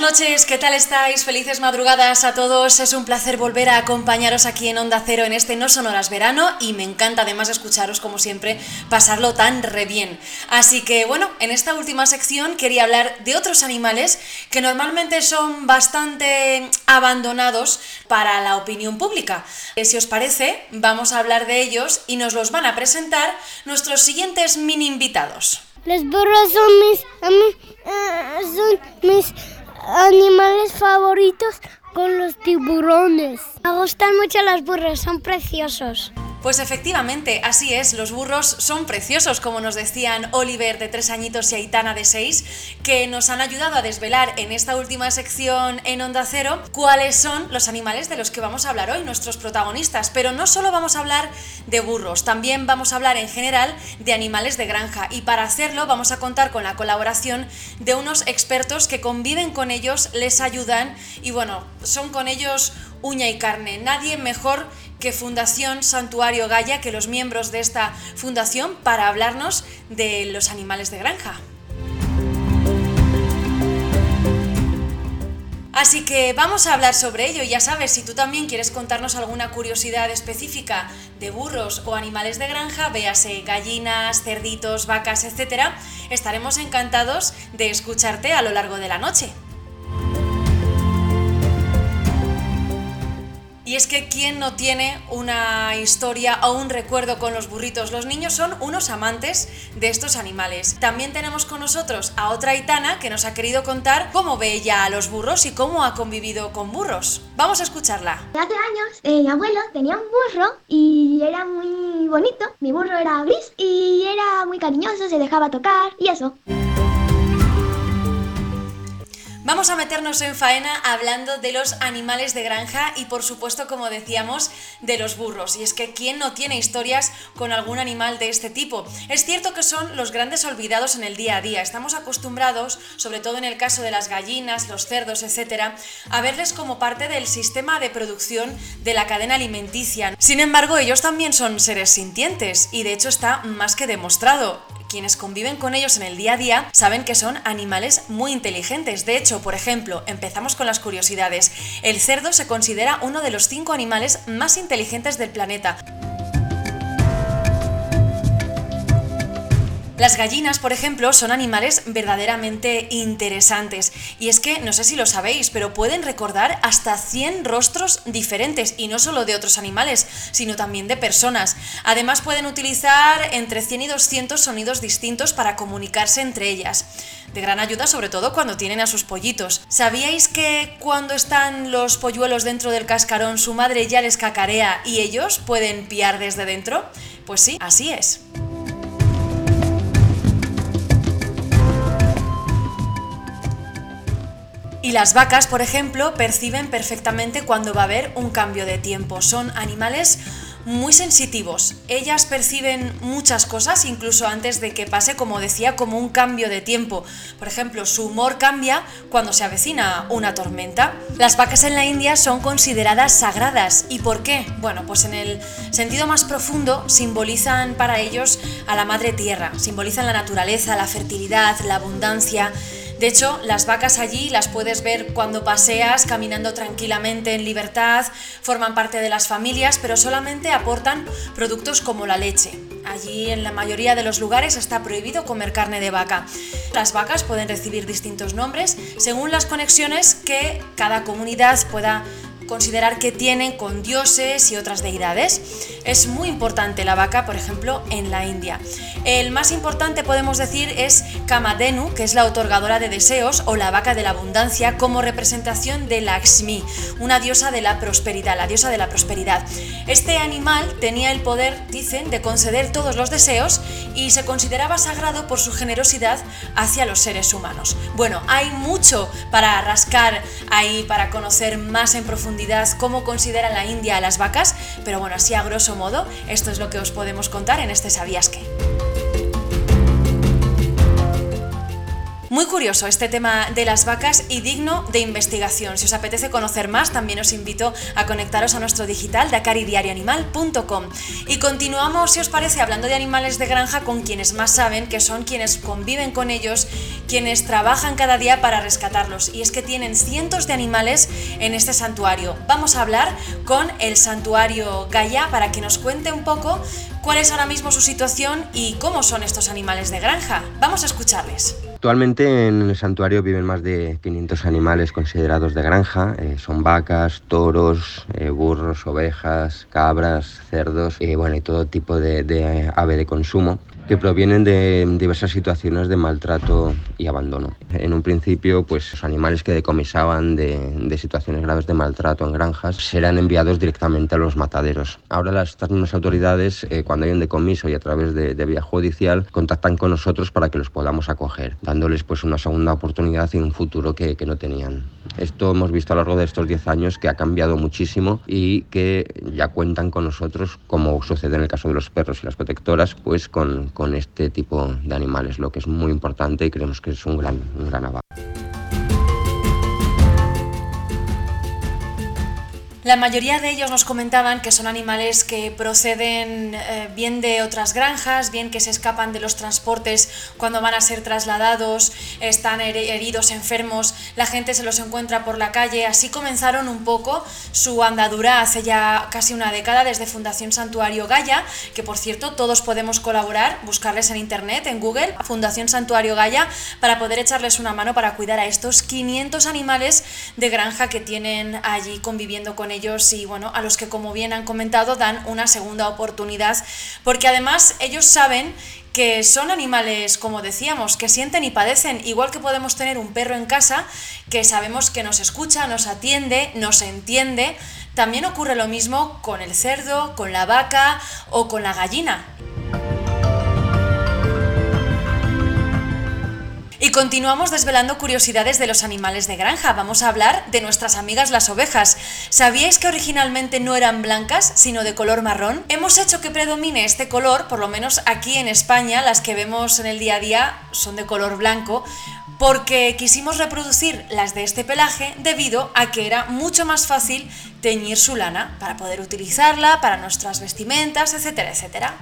buenas noches, ¿qué tal estáis? Felices madrugadas a todos. Es un placer volver a acompañaros aquí en Onda Cero en este No Sonoras Verano y me encanta además escucharos como siempre, pasarlo tan re bien. Así que bueno, en esta última sección quería hablar de otros animales que normalmente son bastante abandonados para la opinión pública. Eh, si os parece, vamos a hablar de ellos y nos los van a presentar nuestros siguientes mini invitados. Los burros son mis, eh, son mis animales favoritos con los tiburones. Me gustan mucho los burros, son preciosos. Pues efectivamente, así es, los burros son preciosos, como nos decían Oliver de tres añitos y Aitana de seis, que nos han ayudado a desvelar en esta última sección en Onda Cero cuáles son los animales de los que vamos a hablar hoy, nuestros protagonistas. Pero no solo vamos a hablar de burros, también vamos a hablar en general de animales de granja y para hacerlo vamos a contar con la colaboración de unos expertos que conviven con ellos, les ayudan y bueno, son con ellos uña y carne. Nadie mejor que Fundación Santuario Gaya, que los miembros de esta fundación, para hablarnos de los animales de granja. Así que vamos a hablar sobre ello. Ya sabes, si tú también quieres contarnos alguna curiosidad específica de burros o animales de granja, véase gallinas, cerditos, vacas, etc., estaremos encantados de escucharte a lo largo de la noche. Y es que ¿quién no tiene una historia o un recuerdo con los burritos? Los niños son unos amantes de estos animales. También tenemos con nosotros a otra Itana que nos ha querido contar cómo ve ella a los burros y cómo ha convivido con burros. Vamos a escucharla. Hace años eh, mi abuelo tenía un burro y era muy bonito. Mi burro era gris y era muy cariñoso, se dejaba tocar y eso. Vamos a meternos en faena hablando de los animales de granja y por supuesto, como decíamos, de los burros. Y es que ¿quién no tiene historias con algún animal de este tipo? Es cierto que son los grandes olvidados en el día a día. Estamos acostumbrados, sobre todo en el caso de las gallinas, los cerdos, etcétera, a verles como parte del sistema de producción de la cadena alimenticia. Sin embargo, ellos también son seres sintientes y de hecho está más que demostrado quienes conviven con ellos en el día a día saben que son animales muy inteligentes. De hecho, por ejemplo, empezamos con las curiosidades. El cerdo se considera uno de los cinco animales más inteligentes del planeta. Las gallinas, por ejemplo, son animales verdaderamente interesantes. Y es que, no sé si lo sabéis, pero pueden recordar hasta 100 rostros diferentes, y no solo de otros animales, sino también de personas. Además, pueden utilizar entre 100 y 200 sonidos distintos para comunicarse entre ellas. De gran ayuda, sobre todo cuando tienen a sus pollitos. ¿Sabíais que cuando están los polluelos dentro del cascarón, su madre ya les cacarea y ellos pueden piar desde dentro? Pues sí, así es. Y las vacas, por ejemplo, perciben perfectamente cuando va a haber un cambio de tiempo. Son animales muy sensitivos. Ellas perciben muchas cosas incluso antes de que pase, como decía, como un cambio de tiempo. Por ejemplo, su humor cambia cuando se avecina una tormenta. Las vacas en la India son consideradas sagradas. ¿Y por qué? Bueno, pues en el sentido más profundo simbolizan para ellos a la madre tierra, simbolizan la naturaleza, la fertilidad, la abundancia. De hecho, las vacas allí las puedes ver cuando paseas, caminando tranquilamente en libertad, forman parte de las familias, pero solamente aportan productos como la leche. Allí en la mayoría de los lugares está prohibido comer carne de vaca. Las vacas pueden recibir distintos nombres según las conexiones que cada comunidad pueda considerar que tienen con dioses y otras deidades. Es muy importante la vaca, por ejemplo, en la India. El más importante podemos decir es Kamadenu, que es la otorgadora de deseos o la vaca de la abundancia como representación de Lakshmi, una diosa de la prosperidad, la diosa de la prosperidad. Este animal tenía el poder, dicen, de conceder todos los deseos y se consideraba sagrado por su generosidad hacia los seres humanos. Bueno, hay mucho para rascar ahí, para conocer más en profundidad cómo considera la India a las vacas, pero bueno, así a grosso modo, esto es lo que os podemos contar en este Sabías qué. Muy curioso este tema de las vacas y digno de investigación. Si os apetece conocer más, también os invito a conectaros a nuestro digital dakaridiarioanimal.com. Y continuamos, si os parece, hablando de animales de granja con quienes más saben, que son quienes conviven con ellos quienes trabajan cada día para rescatarlos. Y es que tienen cientos de animales en este santuario. Vamos a hablar con el santuario Gaia para que nos cuente un poco cuál es ahora mismo su situación y cómo son estos animales de granja. Vamos a escucharles. Actualmente en el santuario viven más de 500 animales considerados de granja. Eh, son vacas, toros, eh, burros, ovejas, cabras, cerdos y, bueno, y todo tipo de ave de consumo que provienen de diversas situaciones de maltrato y abandono. En un principio, pues los animales que decomisaban de, situaciones graves de maltrato en granjas serán enviados directamente a los mataderos. Ahora las, estas mismas autoridades, eh, cuando hay un decomiso y a través de, vía judicial, contactan con nosotros para que los podamos acoger, dándoles pues una segunda oportunidad y un futuro que, que no tenían. Esto hemos visto a lo largo de estos 10 años que ha cambiado muchísimo y que ya cuentan con nosotros, como sucede en el caso de los perros y las protectoras, pues con, con este tipo de animales, lo que es muy importante y creemos que es un gran, un gran avance. La mayoría de ellos nos comentaban que son animales que proceden eh, bien de otras granjas, bien que se escapan de los transportes cuando van a ser trasladados, están heridos, enfermos, la gente se los encuentra por la calle. Así comenzaron un poco su andadura hace ya casi una década desde Fundación Santuario Gaia, que por cierto todos podemos colaborar, buscarles en internet, en Google, Fundación Santuario Gaia, para poder echarles una mano para cuidar a estos 500 animales de granja que tienen allí conviviendo con ellos y bueno, a los que como bien han comentado dan una segunda oportunidad. Porque además ellos saben que son animales, como decíamos, que sienten y padecen, igual que podemos tener un perro en casa, que sabemos que nos escucha, nos atiende, nos entiende, también ocurre lo mismo con el cerdo, con la vaca o con la gallina. Y continuamos desvelando curiosidades de los animales de granja. Vamos a hablar de nuestras amigas las ovejas. ¿Sabíais que originalmente no eran blancas, sino de color marrón? Hemos hecho que predomine este color, por lo menos aquí en España, las que vemos en el día a día son de color blanco, porque quisimos reproducir las de este pelaje debido a que era mucho más fácil teñir su lana para poder utilizarla para nuestras vestimentas, etcétera, etcétera.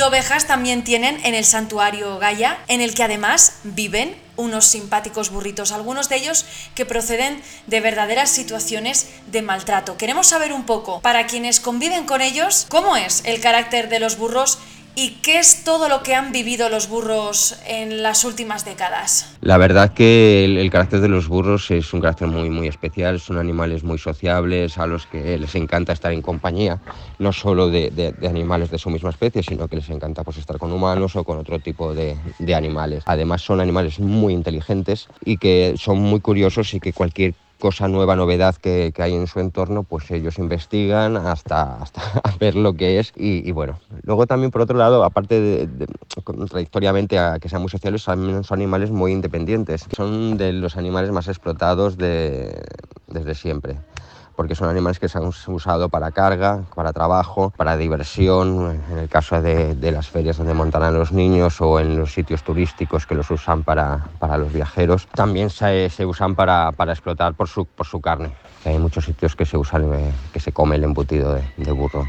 Y ovejas también tienen en el santuario Gaia, en el que además viven unos simpáticos burritos, algunos de ellos que proceden de verdaderas situaciones de maltrato. Queremos saber un poco, para quienes conviven con ellos, cómo es el carácter de los burros ¿Y qué es todo lo que han vivido los burros en las últimas décadas? La verdad que el, carácter de los burros es un carácter muy, muy especial, son animales muy sociables a los que les encanta estar en compañía, no solo de, animales de su misma especie, sino que les encanta pues, estar con humanos o con otro tipo de, de animales. Además son animales muy inteligentes y que son muy curiosos y que cualquier cosa nueva, novedad que, hay en su entorno, pues ellos investigan hasta, hasta ver lo que es y, bueno. Luego también por otro lado, aparte de, contradictoriamente a que sean muy sociales, también son animales muy independientes. Son de los animales más explotados de, desde siempre porque son animales que se han usado para carga, para trabajo, para diversión, en el caso de, las ferias donde montan a los niños o en los sitios turísticos que los usan para, para los viajeros. También se, se usan para, para, explotar por su, por su carne. Hay muchos sitios que se usan, eh, que se come el embutido de, de burro.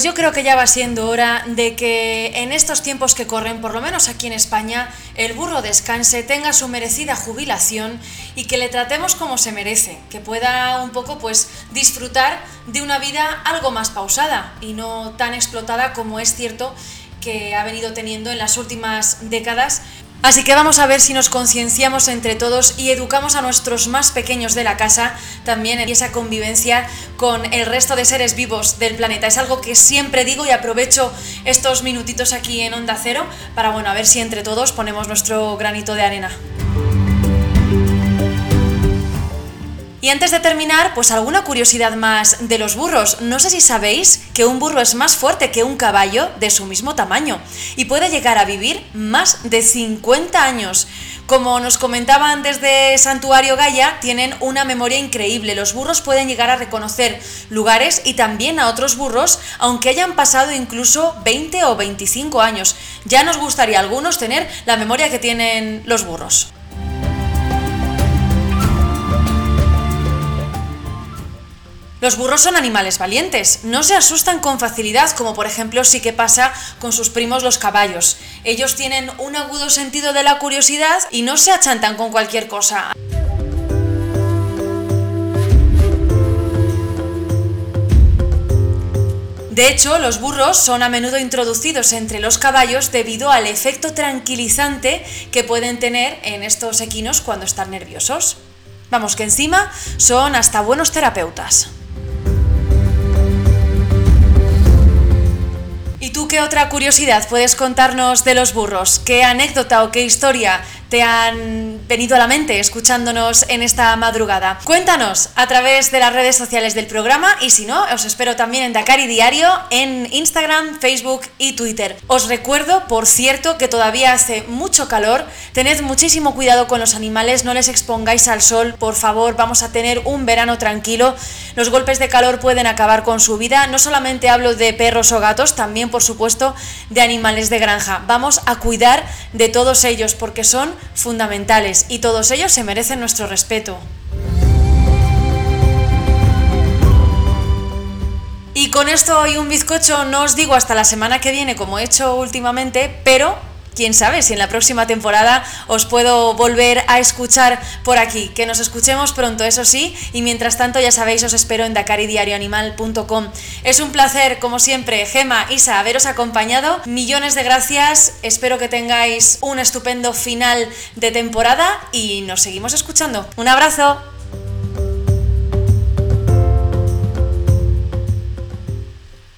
Pues yo creo que ya va siendo hora de que en estos tiempos que corren, por lo menos aquí en España, el burro descanse, tenga su merecida jubilación y que le tratemos como se merece, que pueda un poco pues disfrutar de una vida algo más pausada y no tan explotada como es cierto que ha venido teniendo en las últimas décadas Así que vamos a ver si nos concienciamos entre todos y educamos a nuestros más pequeños de la casa también en esa convivencia con el resto de seres vivos del planeta. Es algo que siempre digo y aprovecho estos minutitos aquí en Onda Cero para, bueno, a ver si entre todos ponemos nuestro granito de arena. Y antes de terminar, pues alguna curiosidad más de los burros. No sé si sabéis que un burro es más fuerte que un caballo de su mismo tamaño y puede llegar a vivir más de 50 años. Como nos comentaban desde Santuario Gaia, tienen una memoria increíble. Los burros pueden llegar a reconocer lugares y también a otros burros, aunque hayan pasado incluso 20 o 25 años. Ya nos gustaría a algunos tener la memoria que tienen los burros. Los burros son animales valientes, no se asustan con facilidad como por ejemplo sí que pasa con sus primos los caballos. Ellos tienen un agudo sentido de la curiosidad y no se achantan con cualquier cosa. De hecho, los burros son a menudo introducidos entre los caballos debido al efecto tranquilizante que pueden tener en estos equinos cuando están nerviosos. Vamos, que encima son hasta buenos terapeutas. ¿Y tú qué otra curiosidad puedes contarnos de los burros? ¿Qué anécdota o qué historia te han venido a la mente escuchándonos en esta madrugada. Cuéntanos a través de las redes sociales del programa y si no, os espero también en Dakar y Diario en Instagram, Facebook y Twitter. Os recuerdo, por cierto, que todavía hace mucho calor. Tened muchísimo cuidado con los animales, no les expongáis al sol, por favor, vamos a tener un verano tranquilo. Los golpes de calor pueden acabar con su vida. No solamente hablo de perros o gatos, también por supuesto de animales de granja. Vamos a cuidar de todos ellos porque son fundamentales y todos ellos se merecen nuestro respeto. Y con esto y un bizcocho no os digo hasta la semana que viene como he hecho últimamente, pero quién sabe si en la próxima temporada os puedo volver a escuchar por aquí. Que nos escuchemos pronto, eso sí, y mientras tanto ya sabéis, os espero en dakaridiarioanimal.com. Es un placer, como siempre, Gema, Isa, haberos acompañado. Millones de gracias, espero que tengáis un estupendo final de temporada y nos seguimos escuchando. Un abrazo.